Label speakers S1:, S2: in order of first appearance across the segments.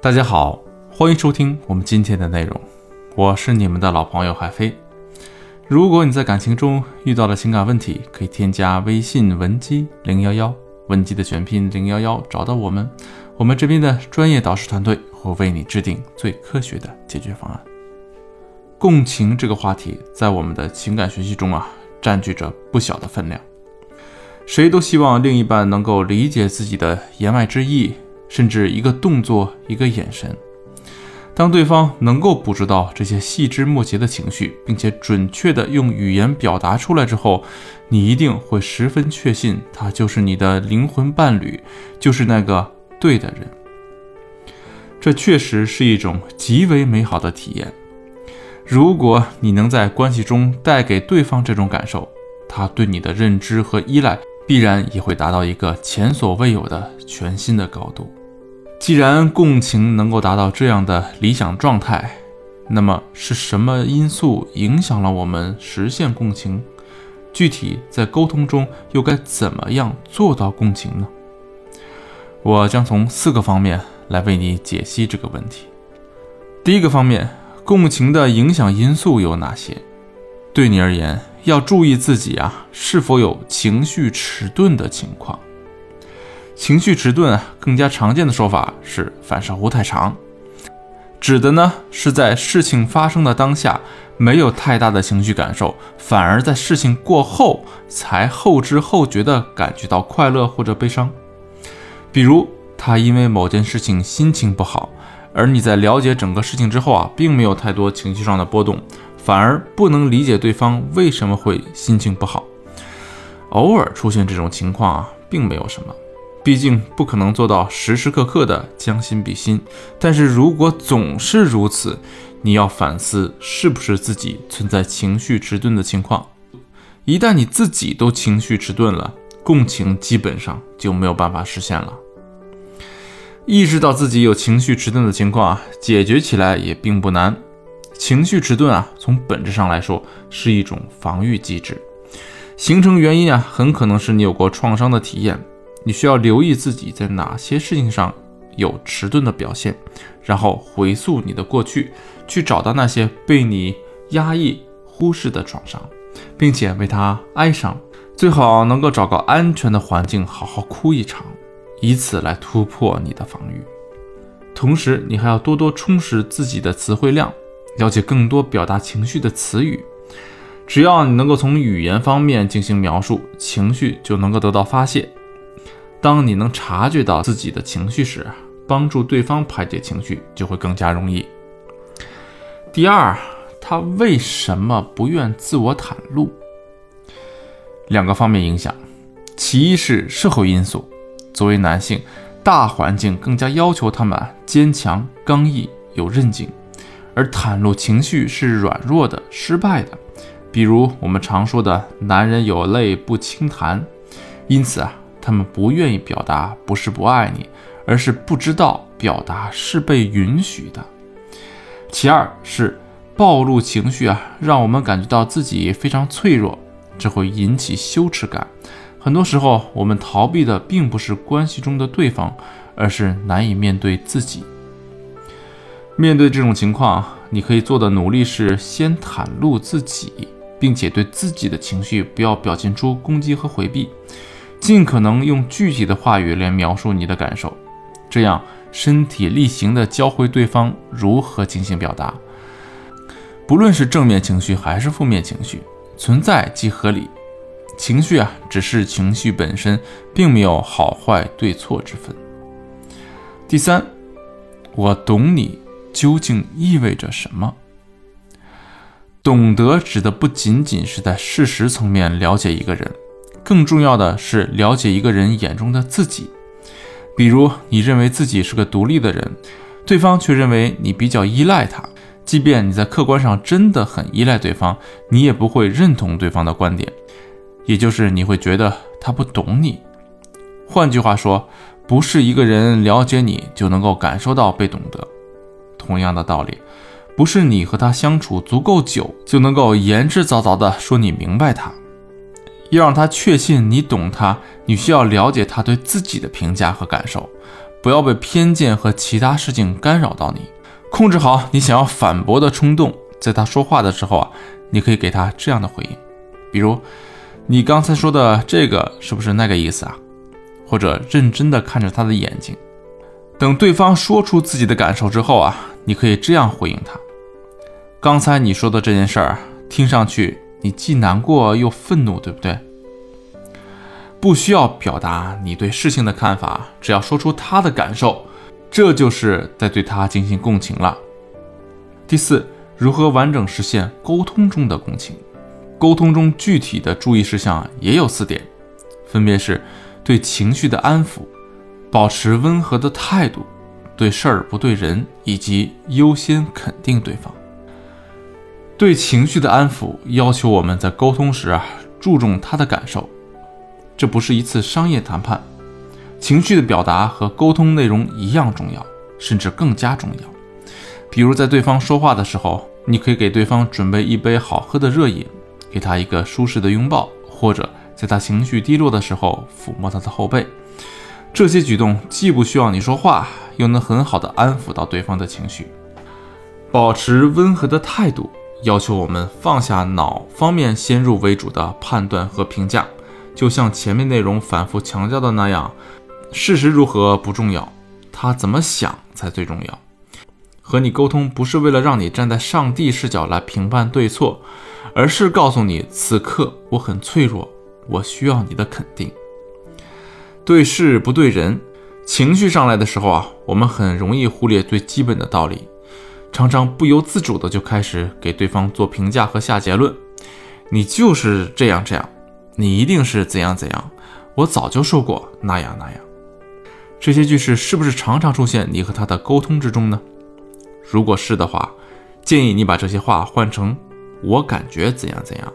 S1: 大家好，欢迎收听我们今天的内容，我是你们的老朋友海飞。如果你在感情中遇到了情感问题，可以添加微信文姬零幺幺，文姬的全拼零幺幺，找到我们，我们这边的专业导师团队会为你制定最科学的解决方案。共情这个话题在我们的情感学习中啊，占据着不小的分量。谁都希望另一半能够理解自己的言外之意。甚至一个动作、一个眼神，当对方能够捕捉到这些细枝末节的情绪，并且准确地用语言表达出来之后，你一定会十分确信他就是你的灵魂伴侣，就是那个对的人。这确实是一种极为美好的体验。如果你能在关系中带给对方这种感受，他对你的认知和依赖必然也会达到一个前所未有的全新的高度。既然共情能够达到这样的理想状态，那么是什么因素影响了我们实现共情？具体在沟通中又该怎么样做到共情呢？我将从四个方面来为你解析这个问题。第一个方面，共情的影响因素有哪些？对你而言，要注意自己啊是否有情绪迟钝的情况。情绪迟钝啊，更加常见的说法是反射弧太长，指的呢是在事情发生的当下没有太大的情绪感受，反而在事情过后才后知后觉的感觉到快乐或者悲伤。比如他因为某件事情心情不好，而你在了解整个事情之后啊，并没有太多情绪上的波动，反而不能理解对方为什么会心情不好。偶尔出现这种情况啊，并没有什么。毕竟不可能做到时时刻刻的将心比心，但是如果总是如此，你要反思是不是自己存在情绪迟钝的情况。一旦你自己都情绪迟钝了，共情基本上就没有办法实现了。意识到自己有情绪迟钝的情况啊，解决起来也并不难。情绪迟钝啊，从本质上来说是一种防御机制，形成原因啊，很可能是你有过创伤的体验。你需要留意自己在哪些事情上有迟钝的表现，然后回溯你的过去，去找到那些被你压抑、忽视的创伤，并且为他哀伤。最好能够找个安全的环境，好好哭一场，以此来突破你的防御。同时，你还要多多充实自己的词汇量，了解更多表达情绪的词语。只要你能够从语言方面进行描述，情绪就能够得到发泄。当你能察觉到自己的情绪时，帮助对方排解情绪就会更加容易。第二，他为什么不愿自我袒露？两个方面影响，其一是社会因素，作为男性，大环境更加要求他们坚强、刚毅、有韧劲，而袒露情绪是软弱的、失败的。比如我们常说的“男人有泪不轻弹”，因此啊。他们不愿意表达，不是不爱你，而是不知道表达是被允许的。其二是暴露情绪啊，让我们感觉到自己非常脆弱，这会引起羞耻感。很多时候，我们逃避的并不是关系中的对方，而是难以面对自己。面对这种情况，你可以做的努力是先袒露自己，并且对自己的情绪不要表现出攻击和回避。尽可能用具体的话语来描述你的感受，这样身体力行地教会对方如何进行表达。不论是正面情绪还是负面情绪，存在即合理。情绪啊，只是情绪本身，并没有好坏对错之分。第三，我懂你究竟意味着什么？懂得指的不仅仅是在事实层面了解一个人。更重要的是了解一个人眼中的自己，比如你认为自己是个独立的人，对方却认为你比较依赖他。即便你在客观上真的很依赖对方，你也不会认同对方的观点，也就是你会觉得他不懂你。换句话说，不是一个人了解你就能够感受到被懂得。同样的道理，不是你和他相处足够久就能够言之凿凿地说你明白他。要让他确信你懂他，你需要了解他对自己的评价和感受，不要被偏见和其他事情干扰到你，控制好你想要反驳的冲动。在他说话的时候啊，你可以给他这样的回应，比如：“你刚才说的这个是不是那个意思啊？”或者认真的看着他的眼睛，等对方说出自己的感受之后啊，你可以这样回应他：“刚才你说的这件事儿，听上去你既难过又愤怒，对不对？”不需要表达你对事情的看法，只要说出他的感受，这就是在对他进行共情了。第四，如何完整实现沟通中的共情？沟通中具体的注意事项也有四点，分别是对情绪的安抚、保持温和的态度、对事儿不对人，以及优先肯定对方。对情绪的安抚要求我们在沟通时啊，注重他的感受。这不是一次商业谈判，情绪的表达和沟通内容一样重要，甚至更加重要。比如在对方说话的时候，你可以给对方准备一杯好喝的热饮，给他一个舒适的拥抱，或者在他情绪低落的时候抚摸他的后背。这些举动既不需要你说话，又能很好的安抚到对方的情绪。保持温和的态度，要求我们放下脑方面先入为主的判断和评价。就像前面内容反复强调的那样，事实如何不重要，他怎么想才最重要。和你沟通不是为了让你站在上帝视角来评判对错，而是告诉你此刻我很脆弱，我需要你的肯定。对事不对人，情绪上来的时候啊，我们很容易忽略最基本的道理，常常不由自主的就开始给对方做评价和下结论。你就是这样这样。你一定是怎样怎样，我早就说过那样那样。这些句式是不是常常出现你和他的沟通之中呢？如果是的话，建议你把这些话换成“我感觉怎样怎样”，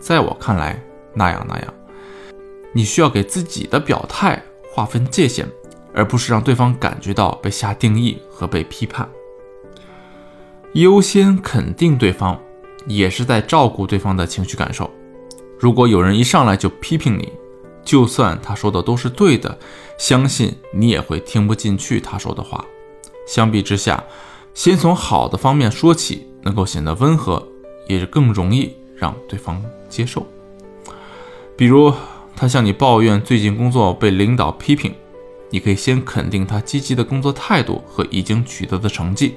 S1: 在我看来那样那样。你需要给自己的表态划分界限，而不是让对方感觉到被下定义和被批判。优先肯定对方，也是在照顾对方的情绪感受。如果有人一上来就批评你，就算他说的都是对的，相信你也会听不进去他说的话。相比之下，先从好的方面说起，能够显得温和，也是更容易让对方接受。比如他向你抱怨最近工作被领导批评，你可以先肯定他积极的工作态度和已经取得的成绩，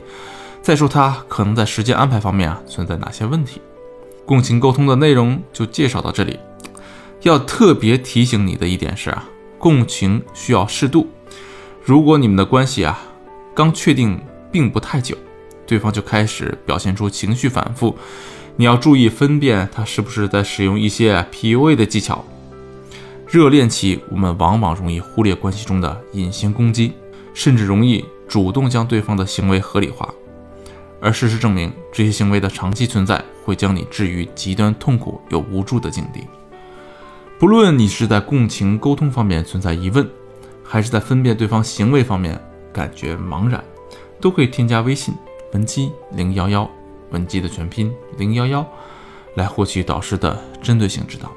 S1: 再说他可能在时间安排方面啊存在哪些问题。共情沟通的内容就介绍到这里。要特别提醒你的一点是啊，共情需要适度。如果你们的关系啊刚确定并不太久，对方就开始表现出情绪反复，你要注意分辨他是不是在使用一些 PUA 的技巧。热恋期我们往往容易忽略关系中的隐形攻击，甚至容易主动将对方的行为合理化。而事实证明，这些行为的长期存在会将你置于极端痛苦又无助的境地。不论你是在共情沟通方面存在疑问，还是在分辨对方行为方面感觉茫然，都可以添加微信文姬零幺幺，文姬的全拼零幺幺，来获取导师的针对性指导。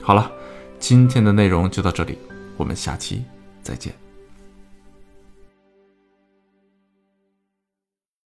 S1: 好了，今天的内容就到这里，我们下期再见。